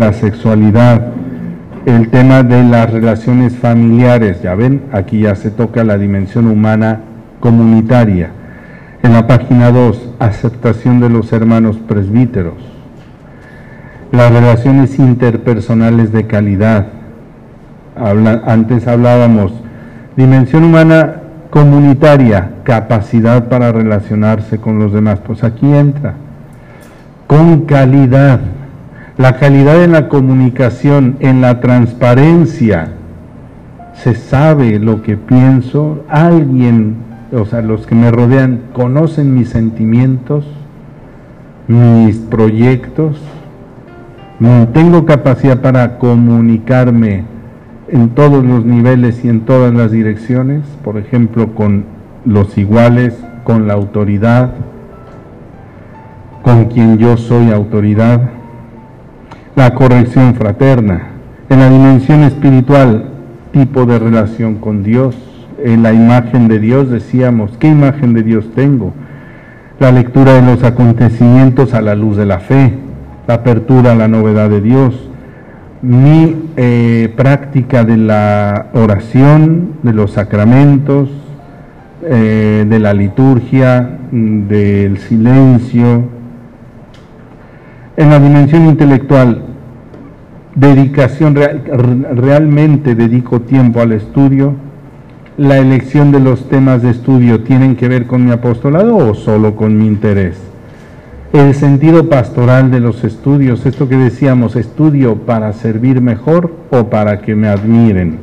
la sexualidad, el tema de las relaciones familiares, ya ven, aquí ya se toca la dimensión humana comunitaria. En la página 2, aceptación de los hermanos presbíteros. Las relaciones interpersonales de calidad. antes hablábamos, dimensión humana comunitaria, capacidad para relacionarse con los demás. Pues aquí entra, con calidad. La calidad en la comunicación, en la transparencia. Se sabe lo que pienso, alguien o sea, los que me rodean conocen mis sentimientos, mis proyectos, tengo capacidad para comunicarme en todos los niveles y en todas las direcciones, por ejemplo, con los iguales, con la autoridad, con quien yo soy autoridad, la corrección fraterna, en la dimensión espiritual, tipo de relación con Dios, en la imagen de Dios, decíamos, ¿qué imagen de Dios tengo? La lectura de los acontecimientos a la luz de la fe, la apertura a la novedad de Dios, mi eh, práctica de la oración, de los sacramentos, eh, de la liturgia, del silencio. En la dimensión intelectual, dedicación, realmente dedico tiempo al estudio, la elección de los temas de estudio tienen que ver con mi apostolado o solo con mi interés? El sentido pastoral de los estudios, esto que decíamos, estudio para servir mejor o para que me admiren.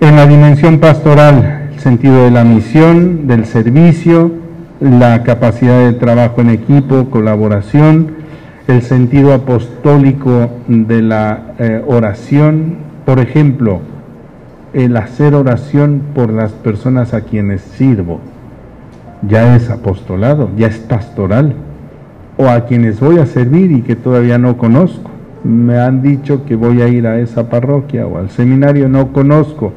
En la dimensión pastoral, el sentido de la misión, del servicio, la capacidad de trabajo en equipo, colaboración, el sentido apostólico de la eh, oración, por ejemplo, el hacer oración por las personas a quienes sirvo. Ya es apostolado, ya es pastoral. O a quienes voy a servir y que todavía no conozco. Me han dicho que voy a ir a esa parroquia o al seminario, no conozco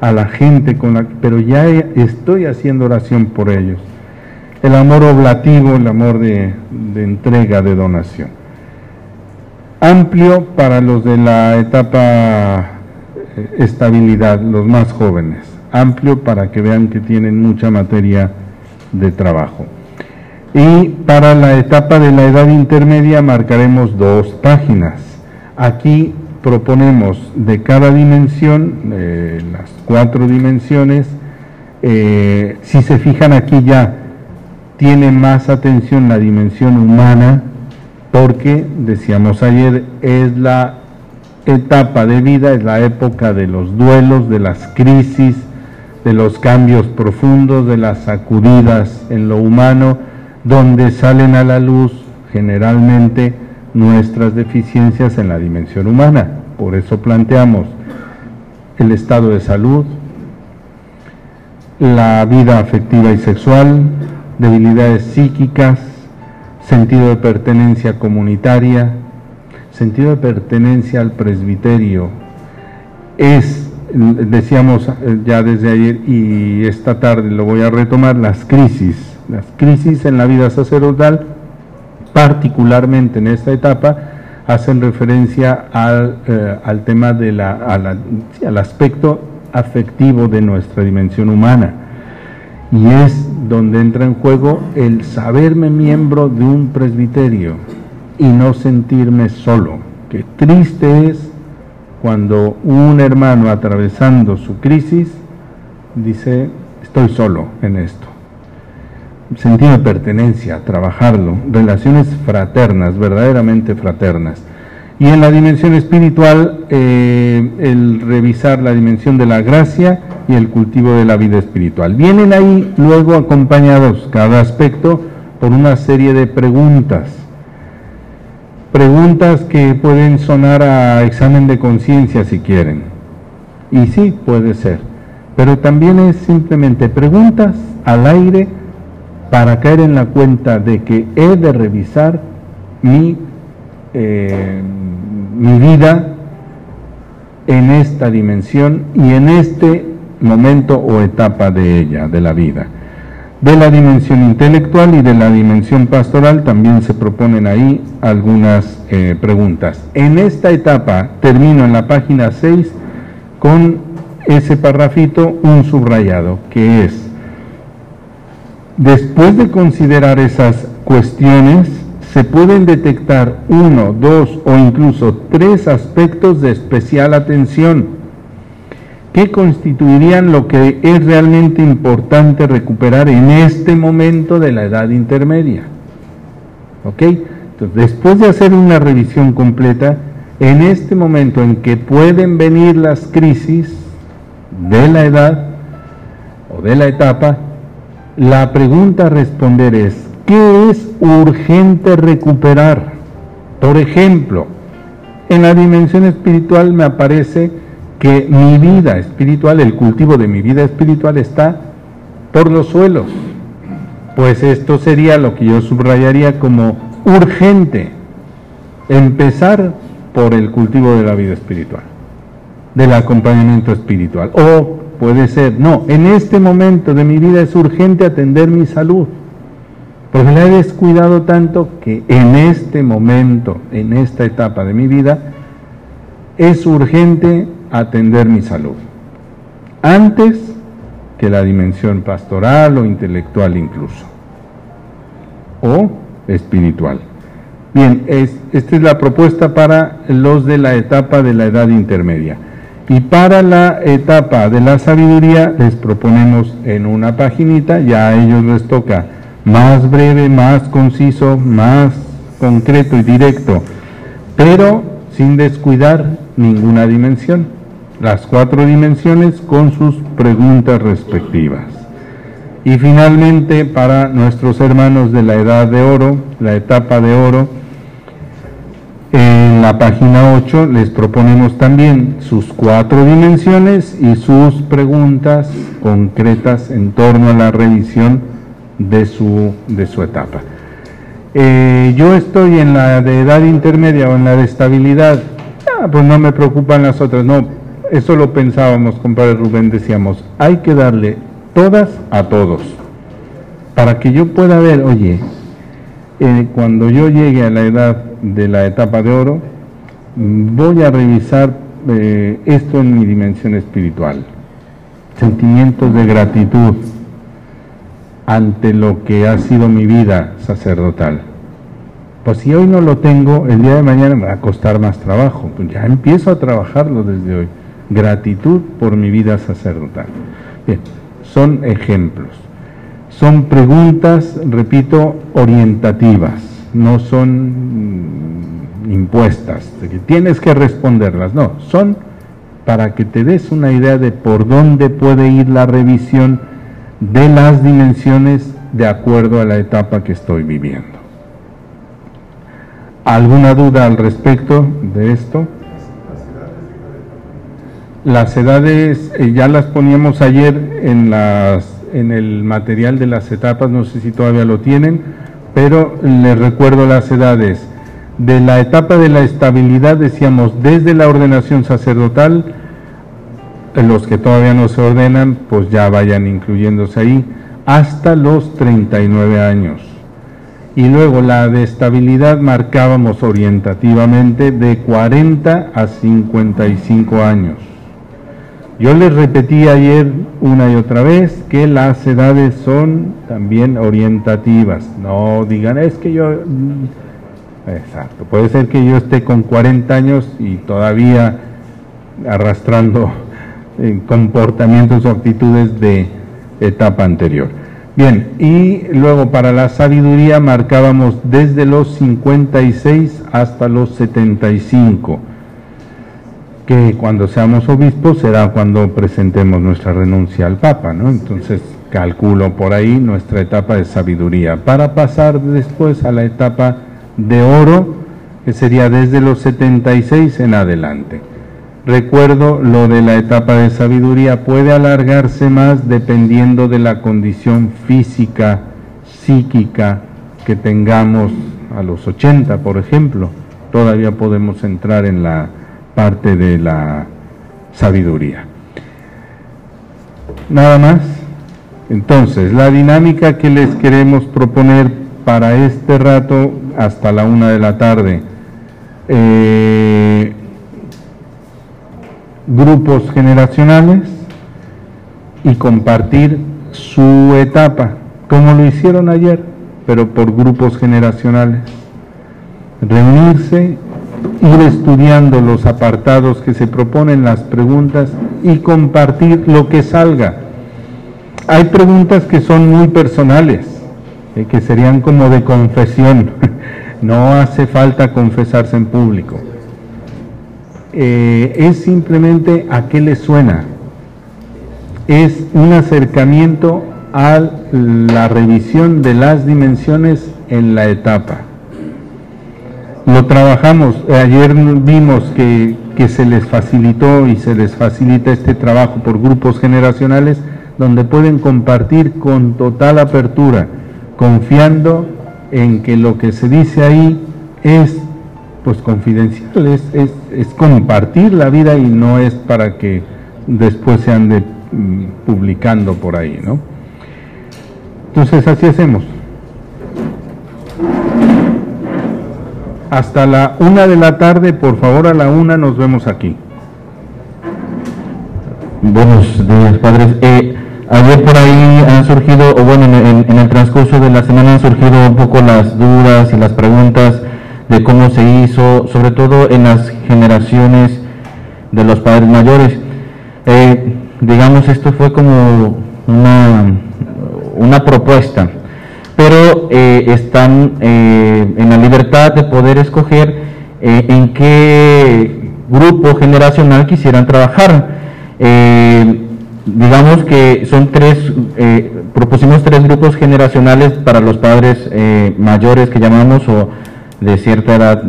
a la gente con la pero ya estoy haciendo oración por ellos. El amor oblativo, el amor de, entrega, de donación. Amplio para los de la etapa estabilidad los más jóvenes, amplio para que vean que tienen mucha materia de trabajo. Y para la etapa de la edad intermedia marcaremos dos páginas. Aquí proponemos de cada dimensión, eh, las cuatro dimensiones, eh, si se fijan aquí ya tiene más atención la dimensión humana, porque, decíamos ayer, es la etapa de vida es la época de los duelos, de las crisis, de los cambios profundos, de las sacudidas en lo humano, donde salen a la luz generalmente nuestras deficiencias en la dimensión humana. Por eso planteamos el estado de salud, la vida afectiva y sexual, debilidades psíquicas, sentido de pertenencia comunitaria, sentido de pertenencia al presbiterio es, decíamos eh, ya desde ayer y esta tarde lo voy a retomar, las crisis, las crisis en la vida sacerdotal, particularmente en esta etapa, hacen referencia al, eh, al tema de la, al aspecto afectivo de nuestra dimensión humana. Y es donde entra en juego el saberme miembro de un presbiterio, y no sentirme solo. Qué triste es cuando un hermano atravesando su crisis dice, estoy solo en esto. Sentido de pertenencia, trabajarlo, relaciones fraternas, verdaderamente fraternas. Y en la dimensión espiritual, eh, el revisar la dimensión de la gracia y el cultivo de la vida espiritual. Vienen ahí luego acompañados cada aspecto por una serie de preguntas preguntas que pueden sonar a examen de conciencia si quieren. Y sí, puede ser. Pero también es simplemente preguntas al aire para caer en la cuenta de que he de revisar mi, eh, mi vida en esta dimensión y en este momento o etapa de ella, de la vida. De la dimensión intelectual y de la dimensión pastoral también se proponen ahí algunas eh, preguntas. En esta etapa termino en la página 6 con ese parrafito, un subrayado, que es, después de considerar esas cuestiones, se pueden detectar uno, dos o incluso tres aspectos de especial atención que constituirían lo que es realmente importante recuperar en este momento de la edad intermedia. ¿Ok? Entonces, después de hacer una revisión completa, en este momento en que pueden venir las crisis de la edad o de la etapa, la pregunta a responder es, ¿qué es urgente recuperar? Por ejemplo, en la dimensión espiritual me aparece que mi vida espiritual, el cultivo de mi vida espiritual está por los suelos. Pues esto sería lo que yo subrayaría como urgente. Empezar por el cultivo de la vida espiritual, del acompañamiento espiritual. O puede ser, no, en este momento de mi vida es urgente atender mi salud, porque la he descuidado tanto que en este momento, en esta etapa de mi vida, es urgente atender mi salud, antes que la dimensión pastoral o intelectual incluso, o espiritual. Bien, esta es la propuesta para los de la etapa de la edad intermedia. Y para la etapa de la sabiduría les proponemos en una paginita, ya a ellos les toca más breve, más conciso, más concreto y directo, pero sin descuidar ninguna dimensión las cuatro dimensiones con sus preguntas respectivas. Y finalmente, para nuestros hermanos de la edad de oro, la etapa de oro, en la página 8 les proponemos también sus cuatro dimensiones y sus preguntas concretas en torno a la revisión de su, de su etapa. Eh, yo estoy en la de edad intermedia o en la de estabilidad, ah, pues no me preocupan las otras, no, eso lo pensábamos, compadre Rubén, decíamos, hay que darle todas a todos, para que yo pueda ver, oye, eh, cuando yo llegue a la edad de la etapa de oro, voy a revisar eh, esto en mi dimensión espiritual, sentimientos de gratitud ante lo que ha sido mi vida sacerdotal. Pues si hoy no lo tengo, el día de mañana me va a costar más trabajo. Pues ya empiezo a trabajarlo desde hoy gratitud por mi vida sacerdotal. Bien, son ejemplos. Son preguntas, repito, orientativas, no son mm, impuestas, que tienes que responderlas, no, son para que te des una idea de por dónde puede ir la revisión de las dimensiones de acuerdo a la etapa que estoy viviendo. ¿Alguna duda al respecto de esto? Las edades eh, ya las poníamos ayer en, en el material de las etapas, no sé si todavía lo tienen, pero les recuerdo las edades. De la etapa de la estabilidad decíamos desde la ordenación sacerdotal, los que todavía no se ordenan, pues ya vayan incluyéndose ahí, hasta los 39 años. Y luego la de estabilidad marcábamos orientativamente de 40 a 55 años. Yo les repetí ayer una y otra vez que las edades son también orientativas. No digan, es que yo... Mm, exacto, puede ser que yo esté con 40 años y todavía arrastrando eh, comportamientos o actitudes de etapa anterior. Bien, y luego para la sabiduría marcábamos desde los 56 hasta los 75 que cuando seamos obispos será cuando presentemos nuestra renuncia al Papa, ¿no? Entonces calculo por ahí nuestra etapa de sabiduría, para pasar después a la etapa de oro, que sería desde los 76 en adelante. Recuerdo lo de la etapa de sabiduría puede alargarse más dependiendo de la condición física, psíquica que tengamos a los 80, por ejemplo. Todavía podemos entrar en la parte de la sabiduría. Nada más. Entonces, la dinámica que les queremos proponer para este rato hasta la una de la tarde. Eh, grupos generacionales y compartir su etapa, como lo hicieron ayer, pero por grupos generacionales. Reunirse, ir estudiando los apartados que se proponen, las preguntas y compartir lo que salga. Hay preguntas que son muy personales, eh, que serían como de confesión. no hace falta confesarse en público. Eh, es simplemente a qué le suena. Es un acercamiento a la revisión de las dimensiones en la etapa. Lo trabajamos, ayer vimos que, que se les facilitó y se les facilita este trabajo por grupos generacionales donde pueden compartir con total apertura, confiando en que lo que se dice ahí es pues confidencial, es, es, compartir la vida y no es para que después se ande mm, publicando por ahí, ¿no? Entonces así hacemos. Hasta la una de la tarde, por favor, a la una nos vemos aquí. Buenos días, padres. Eh, ayer por ahí han surgido, o bueno, en, el transcurso de la semana han surgido un poco las dudas y las preguntas de cómo se hizo, sobre todo en las generaciones de los padres mayores. Eh, digamos, esto fue como una, una propuesta, pero eh, están eh, en la libertad de poder escoger en qué grupo generacional quisieran trabajar. digamos que son tres, propusimos tres grupos generacionales para los padres mayores que llamamos o de cierta edad,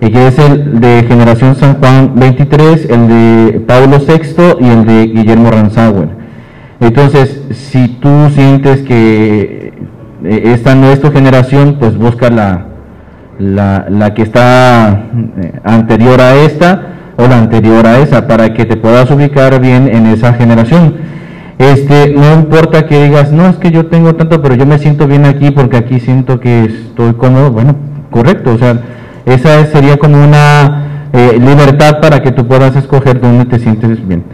que es el de Generación San Juan 23, el de Pablo VI y el de Guillermo Ranzauer. Entonces, si tú sientes que eh, esta no es tu generación, pues busca la, la, la que está eh, anterior a esta o la anterior a esa para que te puedas ubicar bien en esa generación. Este, no importa que digas, no es que yo tengo tanto, pero yo me siento bien aquí porque aquí siento que estoy cómodo. Bueno, correcto, o sea, esa sería como una eh, libertad para que tú puedas escoger dónde te sientes bien.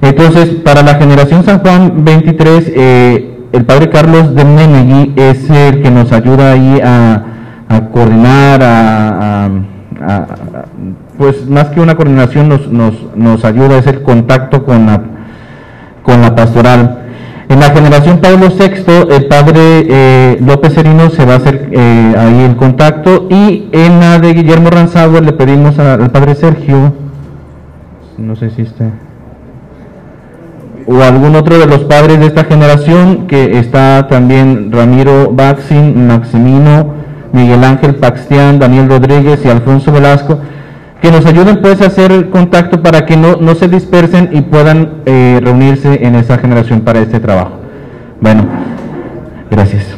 Entonces, para la generación San Juan 23, eh, el padre Carlos de Menegui es el que nos ayuda ahí a, coordinar, a, pues más que una coordinación nos, nos, ayuda, es el contacto con la, con la pastoral. En la generación Pablo VI, el padre eh, López Serino se va a hacer eh, ahí el contacto y en la de Guillermo Ranzagua le pedimos al padre Sergio, no sé si está, o algún otro de los padres de esta generación, que está también Ramiro Baxin, Maximino, Miguel Ángel Paxtián, Daniel Rodríguez y Alfonso Velasco, que nos ayuden pues a hacer contacto para que no, no se dispersen y puedan eh, reunirse en esa generación para este trabajo. Bueno, gracias.